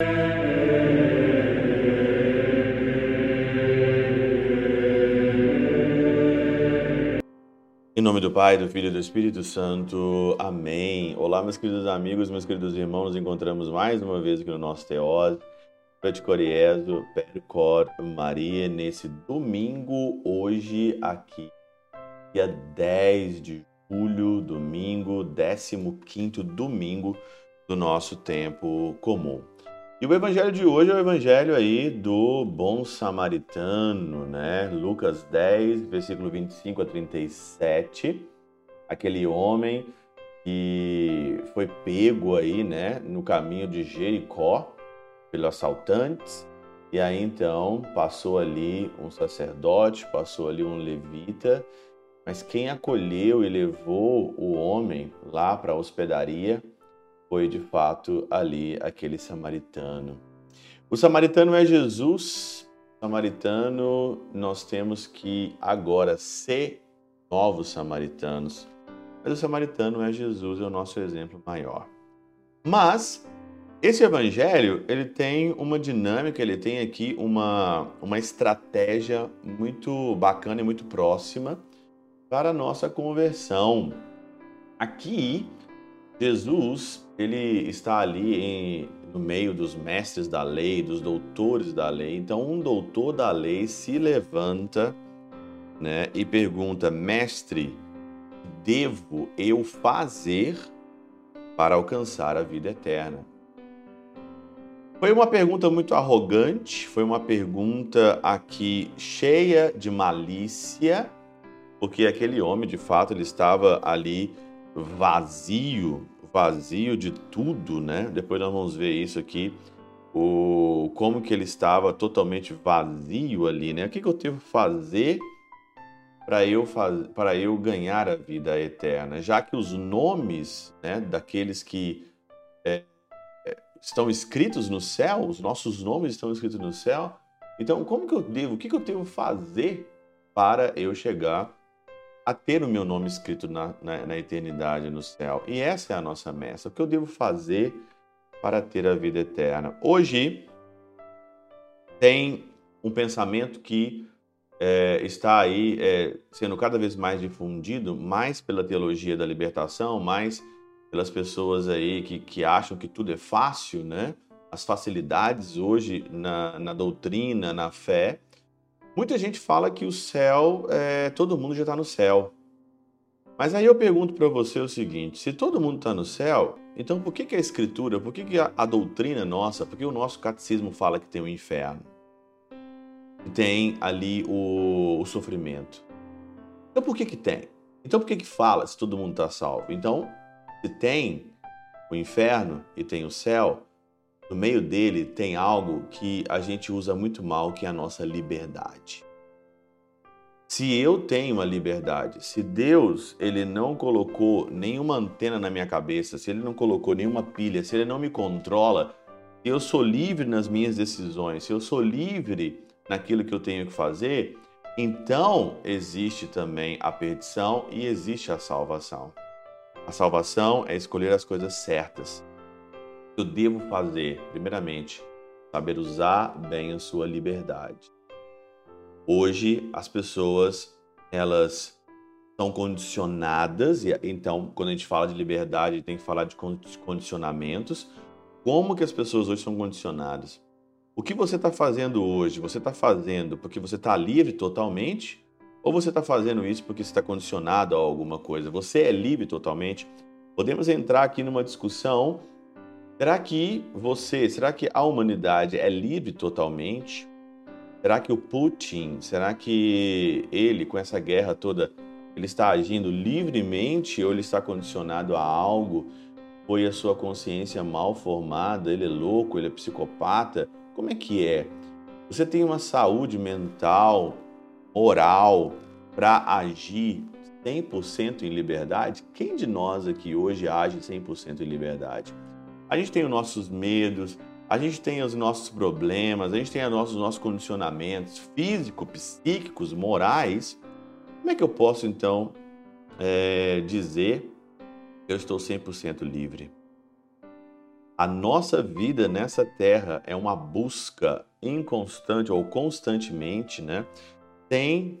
Em nome do Pai, do Filho e do Espírito Santo. Amém. Olá, meus queridos amigos, meus queridos irmãos. Nos encontramos mais uma vez aqui no nosso Teós. Praticorieso, Percor Maria, nesse domingo, hoje aqui, dia 10 de julho, domingo, 15 domingo do nosso tempo comum. E o evangelho de hoje é o evangelho aí do bom samaritano, né? Lucas 10, versículo 25 a 37. Aquele homem que foi pego aí, né, no caminho de Jericó pelos assaltantes. E aí então passou ali um sacerdote, passou ali um levita, mas quem acolheu e levou o homem lá para a hospedaria foi de fato ali aquele samaritano. O samaritano é Jesus. Samaritano, nós temos que agora ser novos samaritanos. Mas o samaritano é Jesus, é o nosso exemplo maior. Mas esse evangelho, ele tem uma dinâmica, ele tem aqui uma, uma estratégia muito bacana e muito próxima para a nossa conversão. Aqui, Jesus ele está ali em, no meio dos mestres da lei, dos doutores da lei. Então, um doutor da lei se levanta né, e pergunta: Mestre, devo eu fazer para alcançar a vida eterna? Foi uma pergunta muito arrogante, foi uma pergunta aqui cheia de malícia, porque aquele homem, de fato, ele estava ali vazio vazio de tudo, né? Depois nós vamos ver isso aqui, o como que ele estava totalmente vazio ali, né? O que, que eu tenho que fazer para eu para eu ganhar a vida eterna? Já que os nomes, né, daqueles que é, é, estão escritos no céu, os nossos nomes estão escritos no céu. Então, como que eu devo? O que, que eu que fazer para eu chegar a ter o meu nome escrito na, na, na, eternidade no céu. E essa é a nossa meta. O que eu devo fazer para ter a vida eterna? Hoje tem um pensamento que é, está aí é, sendo cada vez mais difundido, mais pela teologia da libertação, mais pelas pessoas aí que, que acham que tudo é fácil, né? As facilidades hoje na, na doutrina, na fé, Muita gente fala que o céu, é, todo mundo já está no céu. Mas aí eu pergunto para você o seguinte: se todo mundo está no céu, então por que, que a Escritura, por que, que a, a doutrina nossa, por que o nosso catecismo fala que tem o um inferno? Tem ali o, o, sofrimento. Então por que, que tem? Então por que, que fala se todo mundo está salvo? Então, se tem o inferno e tem o céu, no meio dele tem algo que a gente usa muito mal, que é a nossa liberdade. Se eu tenho uma liberdade, se Deus ele não colocou nenhuma antena na minha cabeça, se ele não colocou nenhuma pilha, se ele não me controla, eu sou livre nas minhas decisões, se eu sou livre naquilo que eu tenho que fazer, então existe também a perdição e existe a salvação. A salvação é escolher as coisas certas eu devo fazer? Primeiramente, saber usar bem a sua liberdade. Hoje as pessoas elas são condicionadas e então quando a gente fala de liberdade tem que falar de condicionamentos. Como que as pessoas hoje são condicionadas? O que você está fazendo hoje? Você está fazendo porque você está livre totalmente? Ou você está fazendo isso porque está condicionado a alguma coisa? Você é livre totalmente? Podemos entrar aqui numa discussão Será que você, será que a humanidade é livre totalmente? Será que o Putin, será que ele, com essa guerra toda, ele está agindo livremente ou ele está condicionado a algo? Foi a sua consciência mal formada? Ele é louco? Ele é psicopata? Como é que é? Você tem uma saúde mental, moral, para agir 100% em liberdade? Quem de nós aqui hoje age 100% em liberdade? A gente tem os nossos medos, a gente tem os nossos problemas, a gente tem os nossos, os nossos condicionamentos físicos, psíquicos, morais. Como é que eu posso então é, dizer eu estou 100% livre? A nossa vida nessa terra é uma busca inconstante ou constantemente, né? Tem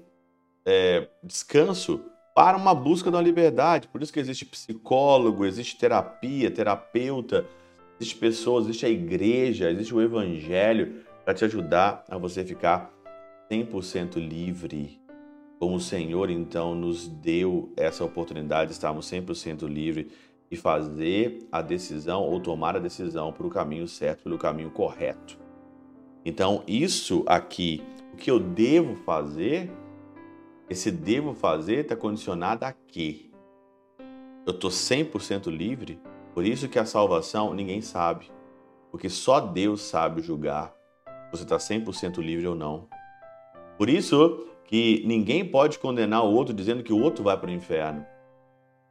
é, descanso para uma busca da liberdade. Por isso que existe psicólogo, existe terapia, terapeuta, existe pessoas, existe a igreja, existe o evangelho para te ajudar a você ficar 100% livre. Como o Senhor então nos deu essa oportunidade de estarmos 100% livres e fazer a decisão ou tomar a decisão para o caminho certo, pelo caminho correto. Então, isso aqui, o que eu devo fazer, esse devo fazer está condicionado a quê? Eu estou 100% livre? Por isso que a salvação ninguém sabe. Porque só Deus sabe julgar você está 100% livre ou não. Por isso que ninguém pode condenar o outro dizendo que o outro vai para o inferno.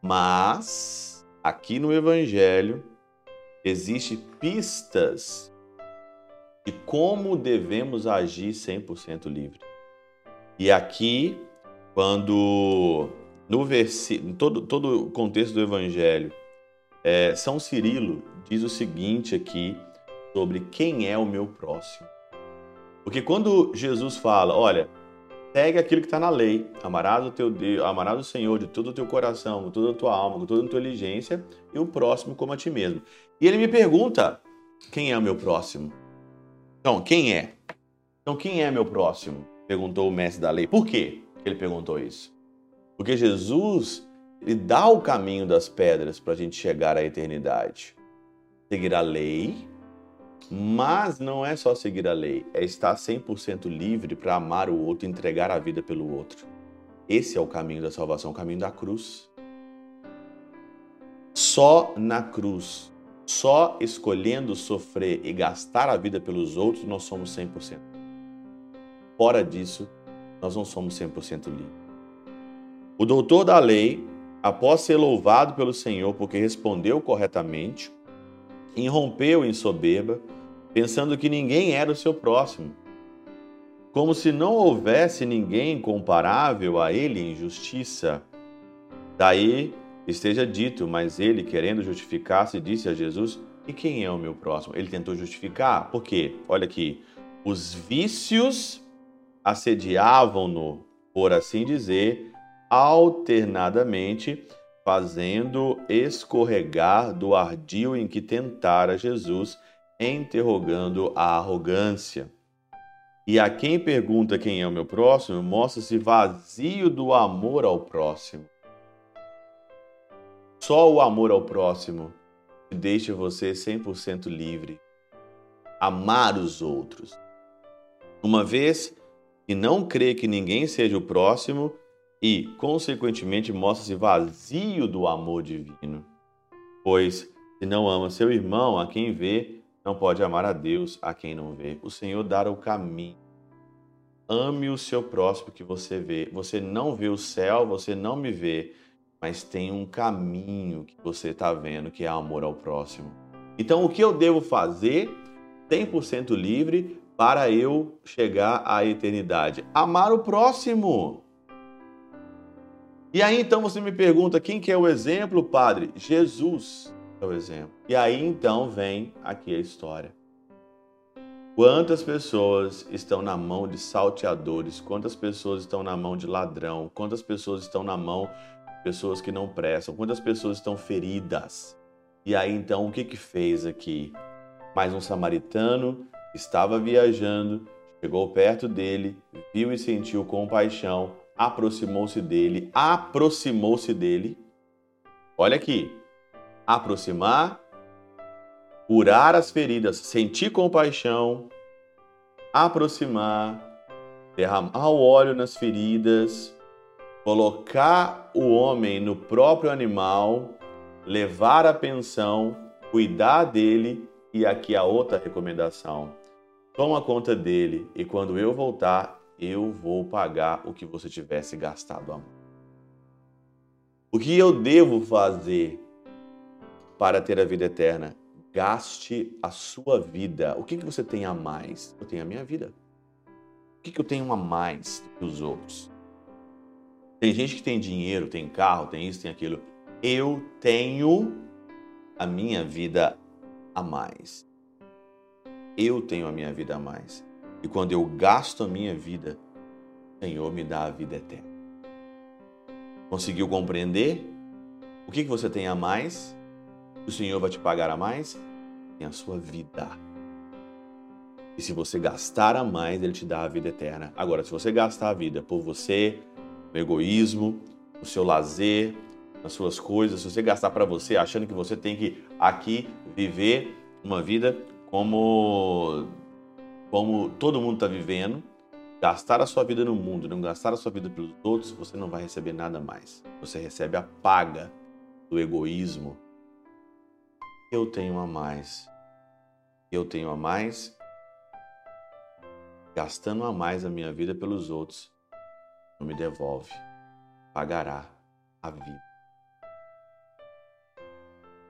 Mas aqui no Evangelho existe pistas de como devemos agir 100% livre. E aqui, quando no versículo, todo, todo o contexto do Evangelho, é, São Cirilo diz o seguinte aqui sobre quem é o meu próximo. Porque quando Jesus fala, olha, segue aquilo que está na lei, amarás o teu Deus, amarás o Senhor de todo o teu coração, com toda a tua alma, com toda a tua inteligência, e o próximo como a ti mesmo. E ele me pergunta, quem é o meu próximo? Então, quem é? Então, quem é meu próximo? Perguntou o mestre da lei. Por quê ele perguntou isso? Porque Jesus ele dá o caminho das pedras para a gente chegar à eternidade. Seguir a lei, mas não é só seguir a lei, é estar 100% livre para amar o outro entregar a vida pelo outro. Esse é o caminho da salvação, o caminho da cruz. Só na cruz, só escolhendo sofrer e gastar a vida pelos outros, nós somos 100%. Fora disso, nós não somos 100% livres. O doutor da lei após ser louvado pelo Senhor porque respondeu corretamente, irrompeu em soberba, pensando que ninguém era o seu próximo, como se não houvesse ninguém comparável a ele em justiça. Daí esteja dito, mas ele, querendo justificar-se, disse a Jesus: E quem é o meu próximo? Ele tentou justificar, por quê? Olha aqui, os vícios assediavam-no, por assim dizer, alternadamente fazendo escorregar do ardil em que tentara Jesus, interrogando a arrogância. E a quem pergunta quem é o meu próximo, mostra-se vazio do amor ao próximo. Só o amor ao próximo deixa você 100% livre. Amar os outros. Uma vez que não crê que ninguém seja o próximo, e, consequentemente, mostra-se vazio do amor divino. Pois, se não ama seu irmão, a quem vê, não pode amar a Deus, a quem não vê. O Senhor dará o caminho. Ame o seu próximo que você vê. Você não vê o céu, você não me vê, mas tem um caminho que você está vendo, que é amor ao próximo. Então, o que eu devo fazer, 100% livre, para eu chegar à eternidade? Amar o próximo. E aí então você me pergunta quem que é o exemplo, padre? Jesus é o exemplo. E aí então vem aqui a história. Quantas pessoas estão na mão de salteadores? Quantas pessoas estão na mão de ladrão? Quantas pessoas estão na mão de pessoas que não prestam? Quantas pessoas estão feridas? E aí então o que que fez aqui? Mais um samaritano estava viajando, chegou perto dele, viu e sentiu compaixão, aproximou-se dele, aproximou-se dele. Olha aqui, aproximar, curar as feridas, sentir compaixão, aproximar, derramar o óleo nas feridas, colocar o homem no próprio animal, levar a pensão, cuidar dele e aqui a outra recomendação. Toma conta dele e quando eu voltar, eu vou pagar o que você tivesse gastado a mão. O que eu devo fazer para ter a vida eterna? Gaste a sua vida. O que, que você tem a mais? Eu tenho a minha vida. O que, que eu tenho a mais do que os outros? Tem gente que tem dinheiro, tem carro, tem isso, tem aquilo. Eu tenho a minha vida a mais. Eu tenho a minha vida a mais. E quando eu gasto a minha vida, o Senhor me dá a vida eterna. Conseguiu compreender? O que, você tem a mais? O Senhor vai te pagar a mais? Tem a sua vida. E se você gastar a mais, Ele te dá a vida eterna. Agora, se você gastar a vida por você, no egoísmo, no seu lazer, nas suas coisas, se você gastar para você, achando que você tem que aqui viver uma vida como como todo mundo está vivendo, gastar a sua vida no mundo, não gastar a sua vida pelos outros, você não vai receber nada mais. Você recebe a paga do egoísmo. Eu tenho a mais. Eu tenho a mais. Gastando a mais a minha vida pelos outros, não me devolve. Pagará a vida.